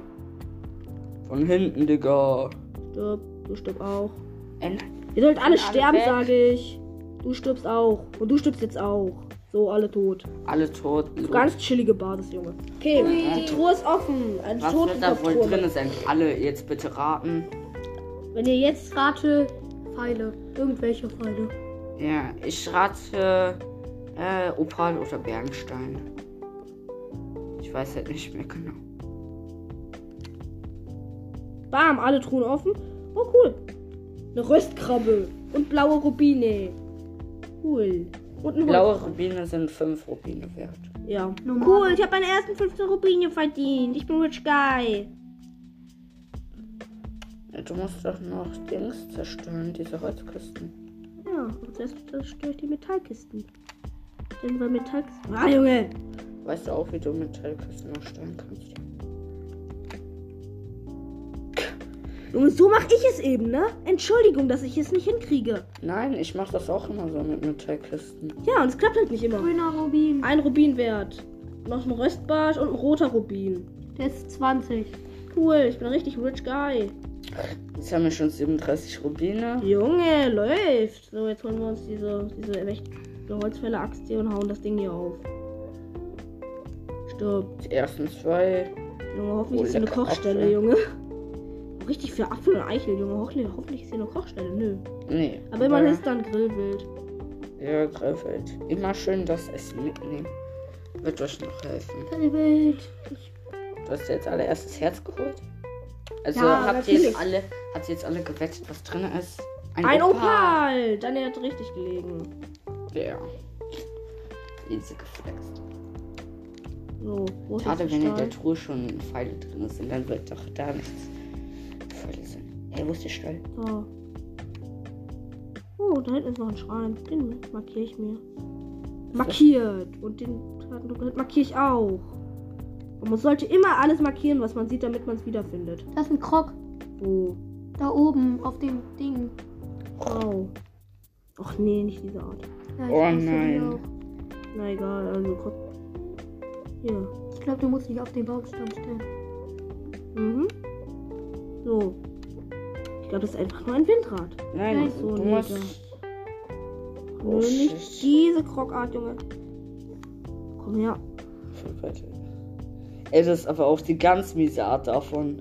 Von hinten, Digga. Stirb. Du stirb auch. Ey, Ihr sollt alle alle sterben, sage ich. Du stirbst auch. Und du stirbst jetzt auch. So, alle tot. alle tot. Ganz chillige Basis, Junge. Okay, die Truhe ist offen. Eine Was wird da wohl drin sein? Alle jetzt bitte raten. Wenn ihr jetzt Rate Pfeile. Irgendwelche Pfeile. Ja, ich rate äh, Opal oder Bernstein. Ich weiß halt nicht mehr genau. Bam, alle Truhen offen. Oh, cool. Eine Röstkrabbe. Und blaue Rubine. Cool. Und ein Blaue. Rubine sind 5 Rubine wert. Ja. Normal. Cool, ich habe meine ersten 15 Rubine verdient. Ich bin rich guy. Ja, du musst doch noch Dings zerstören, diese Holzkisten. Ja, und zuerst zerstöre ich die Metallkisten. Denn bei Metallkisten. Ah, Junge. Weißt du auch, wie du Metallkisten erstellen kannst? Junge, so mache ich es eben, ne? Entschuldigung, dass ich es nicht hinkriege. Nein, ich mach das auch immer so mit Metallkisten. Ja, und es klappt halt nicht immer. Grüner Rubin. Ein Rubin wert. Noch ein Röstbarsch und ein roter Rubin. Der ist 20. Cool, ich bin ein richtig rich guy. Jetzt haben wir schon 37 Rubine. Junge, läuft. So, jetzt holen wir uns diese, diese echt Holzfäller-Axt hier und hauen das Ding hier auf. Stirb. Die ersten zwei. Junge, hoffentlich Oh, ist hier eine Kochstelle, Apfel. Junge. Richtig für Apfel und Eichel, Junge. Hoffentlich, hoffentlich ist hier eine Kochstelle. Nö. Nee. Aber immerhin ist da ein Grillwild. Ja, Grillwild. Immer schön das Essen mitnehmen. Wird euch noch helfen. Grillwild. Du hast jetzt alle erstes Herz geholt? Also Ja, habt ihr natürlich. jetzt alle, habt ihr jetzt alle gewettet, was drin ist? Ein Opal! Daniel hat richtig gelegen. Ja. Easy geflext. So, wo ist Schade, wenn in der Truhe schon Pfeile drin sind, dann wird doch da nichts Pfeile sind. Ey, wo ist der Stall? Da. Oh, da hinten ist noch ein Schrein. Den markiere ich mir. Markiert. Und den markiere ich auch. Und man sollte immer alles markieren, was man sieht, damit man es wiederfindet. Das ist ein Krog. Oh. Da oben auf dem Ding. Wow. Ach nee, nicht diese Art. Ja, ich Oh nein. auch. Na egal, also guck. Hier. Ich glaube, du musst dich auf den Baumstamm stellen. Mhm. So. Ich glaube, das ist einfach nur ein Windrad. Nein, Nein, so, du musst. Oh, nicht shit. diese Krogart, Junge. Komm her. Ey, das ist aber auch die ganz miese Art davon.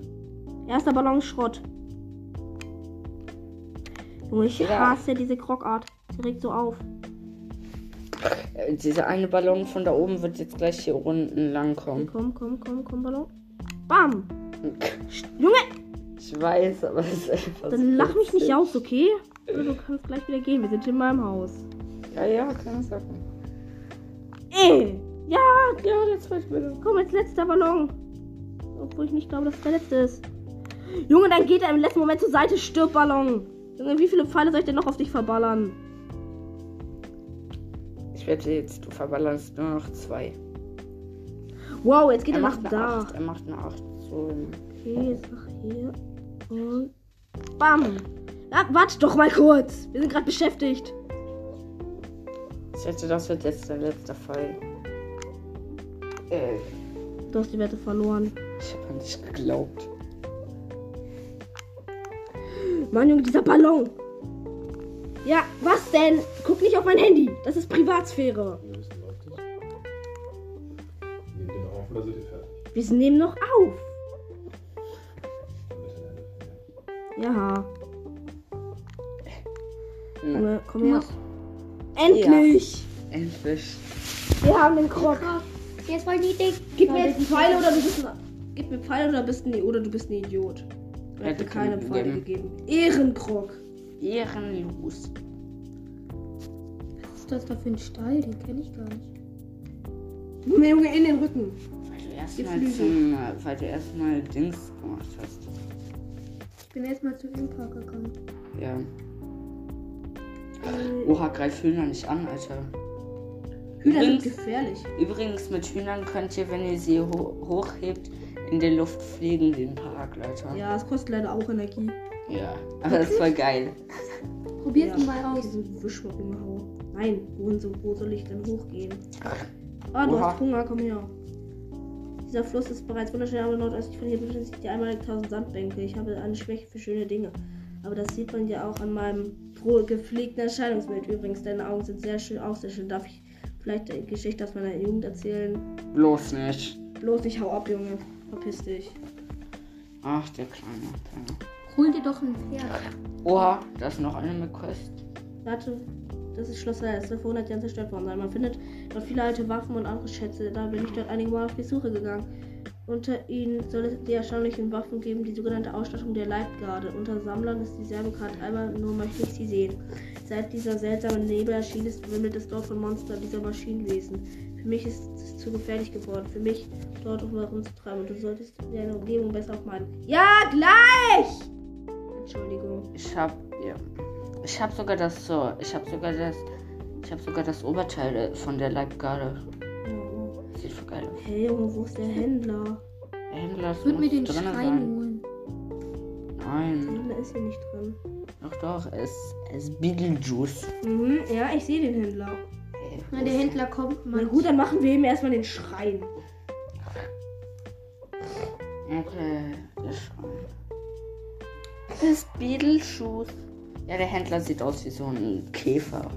Erster Ballon Schrott. Junge, ich Ja. hasse diese Krogart. Sie regt so auf. Äh, Dieser eine Ballon von da oben wird jetzt gleich hier unten lang kommen. Komm, komm, komm, komm, Ballon. Bam! Junge, Ich weiß, aber es ist einfach. dann lach mich nicht aus, okay? Du kannst gleich wieder gehen. Wir sind in meinem Haus. Ja, ja, keine Sache. Ey! Ja! Ja, Ballon. Komm, als letzter Ballon. Obwohl ich nicht glaube, dass es der letzte ist. Junge, dann geht er im letzten Moment zur Seite. Stirb, Ballon. Junge, wie viele Pfeile soll ich denn noch auf dich verballern? Ich wette jetzt, du verballerst nur noch zwei. Wow, jetzt geht Er er, nach da. 8. Er macht eine 8. So. Okay, jetzt nach hier. Und. Bam! Ja, warte doch mal kurz. Wir sind gerade beschäftigt. Ich wette, das wird jetzt der letzte Fall. Äh, Du hast die Wette verloren. ich habe an dich geglaubt. Mann, Junge, dieser Ballon. Ja, was denn? Guck nicht auf mein Handy. Das ist Privatsphäre. Wir wissen läuft es. Nehmt den auf oder seid ihr fertig? Wir nehmen noch auf. Ja. Na, komm her. Endlich. endlich. Wir haben den Krog. Jetzt voll niedrig. Gib mir jetzt Pfeile oder du bist ein. Gib mir Pfeile oder bist ein oder du bist ein Idiot. Er Hätte mir keine Pfeile gegeben. gegeben. Ehrenkrog. Ehrenlos. Was ist das da für ein Stall? Den kenne ich gar nicht. Junge, Junge, in den Rücken. Weil du erstmal zum. äh, Dings gemacht hast. Ich bin erstmal zu Impa gegangen. Ja. Oha, greif Hühner nicht an, Alter. Hühner sind Übrigens- gefährlich. Übrigens, mit Hühnern könnt ihr, wenn ihr sie ho hochhebt, in der Luft fliegen, den Paragleiter. Ja, es kostet leider auch Energie. Ja, aber das ist voll geil. Probiert Ja. mal aus. Diesen Wischmoppen. Nein, wohin so, wo soll ich denn hochgehen? Ah, du Oha. hast Hunger, komm her. Dieser Fluss ist bereits wunderschön, aber nordöstlich von hier befinden sich die einmal 1000 Sandbänke. Ich habe eine Schwäche für schöne Dinge. Aber das sieht man ja auch an meinem gepflegten Erscheinungsbild. Übrigens, deine Augen sind sehr schön, auch sehr schön. Darf ich vielleicht eine Geschichte aus meiner Jugend erzählen? Bloß nicht. Bloß nicht hau ab, Junge. Verpiss dich. Ach, der kleine Penner. Hol dir doch ein Pferd. Oha, da ist noch eine mit Quest. Warte, das ist Schloss. Es soll vor 100 Jahren zerstört worden sein. Man findet dort viele alte Waffen und andere Schätze. Da bin ich dort einige Mal auf die Suche gegangen. Unter ihnen soll es die erstaunlichen Waffen geben, die sogenannte Ausstattung der Leibgarde. Unter Sammlern ist sie sehr bekannt, einmal nur möchte ich sie sehen. Seit dieser seltsame Nebel wimmelt es dort von Monstern dieser Maschinenwesen. Für mich ist es zu gefährlich geworden, für mich dort um herumzutreiben du solltest deine Umgebung besser aufmeiden. Ja, gleich! Entschuldigung. Ich hab, ja. Ich hab sogar das so. Ich hab sogar das. Ich hab sogar das Oberteil von der Leibgarde. Hey Junge, wo ist der Händler? Der Händler Ich würde mir den drin Schrein sein. holen. Der Nein. Händler ist hier nicht drin. Doch, doch. Es es ist Beetlejuice. Mhm, ja, ich sehe den Händler. Hey, Na, der Händler kommt Na mal. gut, dann machen wir ihm erstmal den Schrein. Okay, der Schrein. Das ist Beetlejuice. Ja, der Händler sieht aus wie so ein Käfer.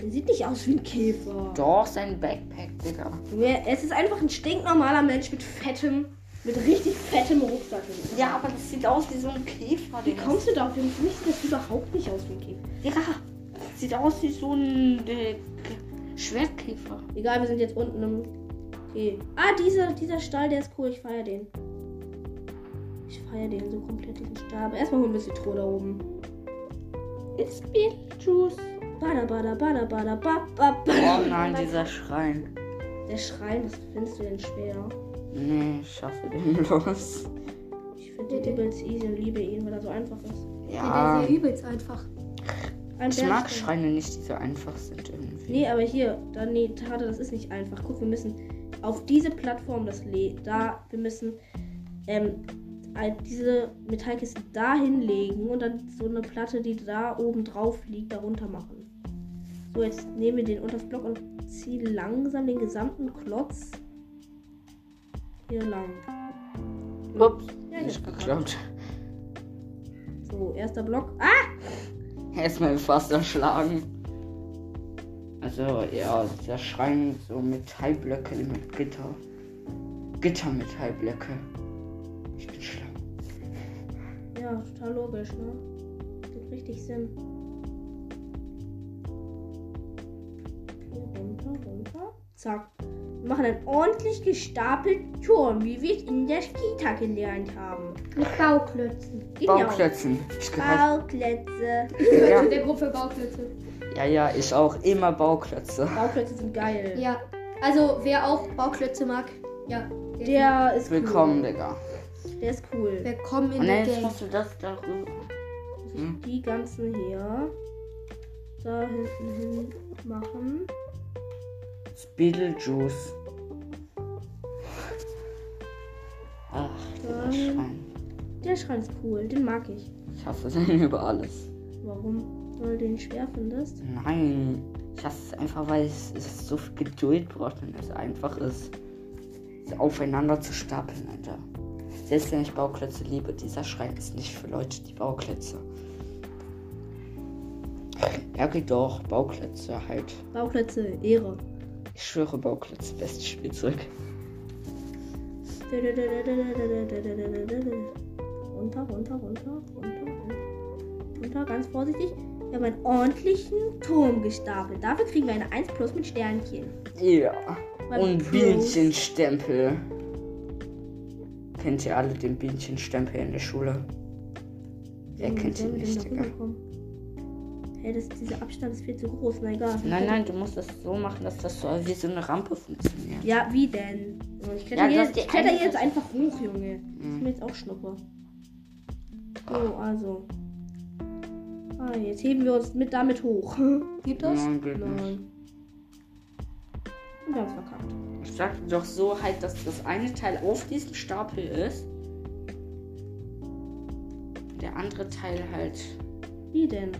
Der sieht nicht aus wie ein Käfer. Doch, sein Backpack, Digga. Junge, Es ist einfach ein stinknormaler Mensch mit fettem, mit richtig fettem Rucksack. Ja, aber das sieht aus wie so ein Käfer, Wie Digga. kommst du da auf den Für mich sieht das überhaupt nicht aus wie ein Käfer. Digga, sieht aus wie so ein äh, Schwertkäfer. Egal, wir sind jetzt unten im. Okay. Ah, dieser, dieser Stall, der ist cool. Ich feiere den. Ich feiere den so komplett, diesen Stall. Aber erstmal holen wir Citro da oben. It's Beetlejuice. Bada, bada, bada, bada, ba, ba, Oh bada. nein, dieser Schrein. Der Schrein, was findest du denn schwer? Nee, ich schaffe den los. Ich finde den übelst easy und liebe ihn, weil er so einfach ist. Ja, der ist ja übelst einfach. Ein ich mag. Schreine nicht, die so einfach sind irgendwie. Nee, aber hier, da, nee, Tade, das ist nicht einfach. Guck, wir müssen auf diese Plattform das Le da, wir müssen ähm, diese Metallkiste da hinlegen und dann so eine Platte, die da oben drauf liegt, darunter machen. So, jetzt nehmen wir den unter das Block und ziehen langsam den gesamten Klotz hier lang. Ups, Ja, nicht geklappt. So, erster Block. Ah! Erstmal fast erschlagen. Also, ja, der Schrein so Metallblöcke mit Gitter. Gittermetallblöcke. Ich bin schlau. Ja, total logisch, ne? Gibt richtig Sinn. Runter. Zack. Wir machen einen ordentlich gestapelten Turm, wie wir es in der Kita gelernt haben. Mit Bauklötzen. Genau. Bauklötzen. Ich gehört. Bauklötze. Ja, der Gruppe Bauklötze. ja, ja, ich auch. Immer Bauklötze. Bauklötze sind geil. Ja. Also, wer auch Bauklötze mag, ja. Der ist Willkommen, cool. Digga. Der ist cool. Willkommen in Und der jetzt Gang. musst du das darüber. Hm. Die ganzen hier da hinten hin machen. Beetlejuice. Ach, dieser Dann- Schrein. Der Schrein ist cool, den mag ich. Ich hasse den über alles. Warum? Weil du den schwer findest? Nein, ich hasse es einfach, weil es, es so viel Geduld braucht und es einfach ist, es aufeinander zu stapeln, Alter. Selbst wenn ich Bauklötze liebe, dieser Schrein ist nicht für Leute, die Bauklötze. Ja, geht doch, Bauklötze halt. Bauklötze, Ehre. Ich schwöre, Bauklötze, bestes Spielzeug. Runter, runter, runter, runter, runter, ganz vorsichtig. Wir haben einen ordentlichen Turm gestapelt. Dafür kriegen wir eine 1 plus mit Sternchen. Ja. Weil Und Bienchenstempel. Kennt ihr alle den Bienchenstempel in der Schule? Wer kennt ihn nicht, Digga? Hey, das, dieser Abstand ist viel zu groß. Na egal. Nein, nein, du musst das so machen, dass das so wie so eine Rampe funktioniert. Ja, wie denn? Ich kletter, Ja, das jetzt, ich kletter jetzt einfach hoch, Junge. Das ist Mhm. mir jetzt auch Schnuppe. So, also. Ah, jetzt heben wir uns mit damit hoch. Geht das? Nein, geht nicht. Nein. Und wir haben es verkackt. Ich sagte doch so halt, dass das eine Teil auf diesem Stapel ist. Der andere Teil halt. Wie denn?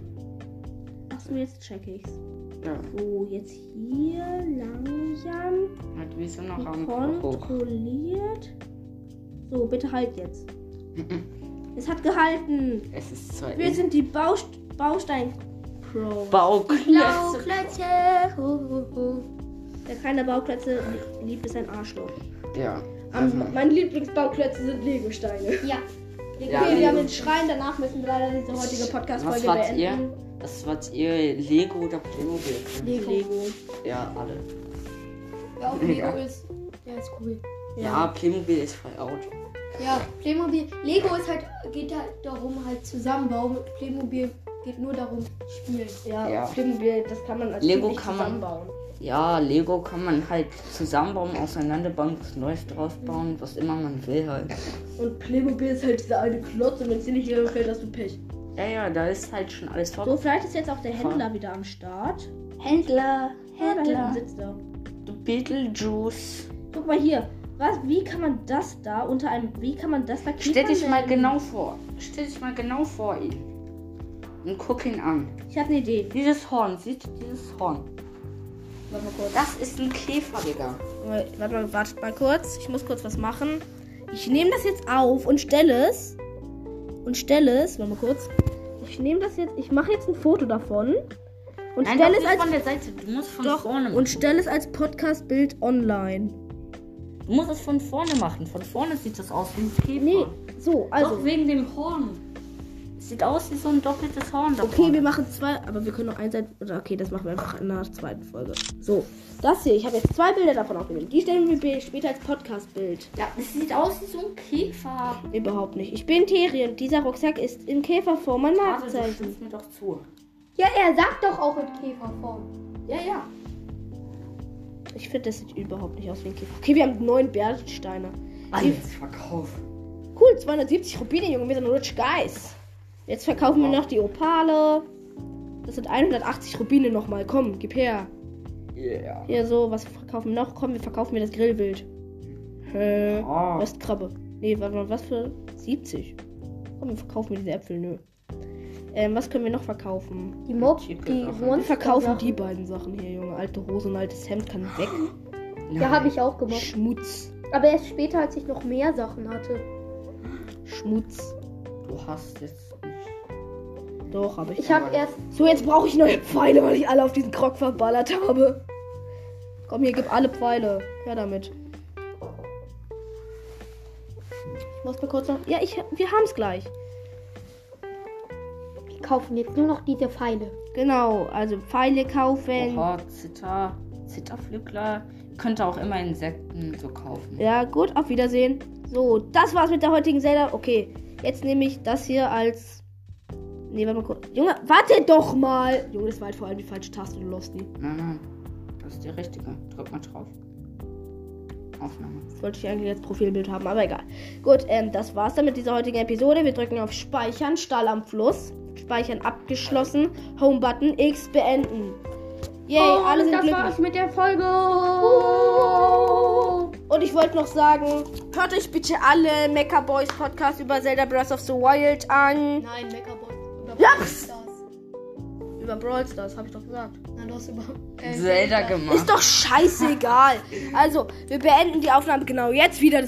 Achso, jetzt check ich's. Ja, So, jetzt hier langsam halt wie so eine Rampe hoch. kontrolliert. So, bitte halt jetzt. Es hat gehalten. Es ist zwar Wir sind die Baust Baustein Pro. Bauklötze. Blauklötze. Ho, ho, ho. Wer keine Bauklötze liebt, ist ein Arschloch. Ja. Am, Also, meine Lieblingsbauklötze sind Lego-Steine. Ja. Okay, Ja, wir haben den Schrein. Danach müssen wir leider diese heutige Podcast-Folge beenden. ihr? Was wart ihr? Lego oder Playmobil? Lego. Lego. Ja, alle. Ja, auch Ja. Lego ist. Ja, ist cool. Ja, Playmobil ist voll out. Ja, Playmobil. Lego ist halt, geht halt darum, halt zusammenbauen. Playmobil geht nur darum, spielen. Ja, Ja. Playmobil, das kann man als Lego kann man- zusammenbauen. Ja, Lego kann man halt zusammenbauen, auseinanderbauen, was Neues draus bauen, was immer man will halt. Und Playmobil ist halt dieser eine Klotz und wenn es dir nicht gefällt, hast du Pech. Ja, ja, da ist halt schon alles So, vor. vielleicht ist jetzt auch der Händler wieder am Start. Händler, Ja, da sitzt er. du Beetlejuice. Guck mal hier. Was, wie kann man das da unter einem, wie kann man das da Stell dich mal genau vor. Stell dich mal genau vor ihn. Und guck ihn an. Ich habe eine Idee. Dieses Horn, siehst du dieses Horn? Warte mal kurz. Das ist ein Käfer, Digga. Warte mal, wartet mal kurz. Ich muss kurz was machen. Ich nehme das jetzt auf und stelle es. Und stelle es. Warte mal kurz. Ich nehme das jetzt. Ich mache jetzt ein Foto davon. Und Nein, stelle es als. von der Seite. Du musst von Doch, vorne machen. und stelle es als Podcast-Bild online. Du musst es von vorne machen. Von vorne sieht das aus wie ein Käfer. Nee, so, also. Doch wegen dem Horn. Sieht aus wie so ein doppeltes Horn. da Okay, wir machen zwei, aber wir können noch eins. Oder okay, das machen wir einfach in der zweiten Folge. So, das hier. Ich habe jetzt zwei Bilder davon aufgenommen. Die stellen wir später als Podcast-Bild. Ja, es sieht aus wie so ein Käfer. Überhaupt nicht. Ich bin Terry und dieser Rucksack ist in Käferform mein Markenzeichen. stimmst mir doch zu. Ja, er sagt doch auch in Käferform. Ja, ja. Ich finde, das sieht überhaupt nicht aus wie ein Käfer. Okay, wir haben neun Bernsteine. Alles verkauft. Cool, 270 Rubine, Junge. Wir sind rich guys. Jetzt verkaufen wir noch die Opale. Das sind 180 Rubine nochmal. Komm, gib her. Yeah. Hier so, was verkaufen wir noch? Komm, wir verkaufen mir das Grillwild. Äh, Oh. Rostkrabbe. Nee, warte mal, was für 70? Komm, wir verkaufen mir diese Äpfel, nö. Ähm, was können wir noch verkaufen? Die Mob, die. Wir verkaufen die beiden Sachen hier, Junge. Alte Hose und altes Hemd kann weg. Ja, habe ich auch gemacht. Schmutz. Aber erst später, als ich noch mehr Sachen hatte. Schmutz. Du hast jetzt. Doch, aber ich. Ich habe erst. So, jetzt brauche ich neue Pfeile, weil ich alle auf diesen Krog verballert habe. Komm, hier, gib alle Pfeile. Her damit. Ich muss mal kurz noch. Ja, ich, wir haben es gleich. Wir kaufen jetzt nur noch diese Pfeile. Genau, also Pfeile kaufen. Oha, Zitter. Zitterflügler. Könnte auch immer Insekten so kaufen. Ja, gut, auf Wiedersehen. So, das war's mit der heutigen Zelda. Okay, jetzt nehme ich das hier als. Nee, warte mal kurz. Junge, warte doch mal! Junge, das war halt vor allem die falsche Taste, du Losty. Nein, nein. Das ist die richtige. Drück mal drauf. Aufnahme. Das wollte ich eigentlich als Profilbild haben, aber egal. Gut, ähm, das war's dann mit dieser heutigen Episode. Wir drücken auf Speichern, Stall am Fluss. Speichern abgeschlossen. Home-Button, X beenden. Yay, alle sind das glücklich. war's mit der Folge. Und ich wollte noch sagen, hört euch bitte alle Mecha Boys Podcast über Zelda Breath of the Wild an. Nein, Mechaboy. Über Ja. Brawl Stars. Über Brawl Stars, habe ich doch gesagt. Nein, du hast über. Äh, Zelda gemacht. Ist doch scheißegal. Also, wir beenden die Aufnahme genau jetzt wieder.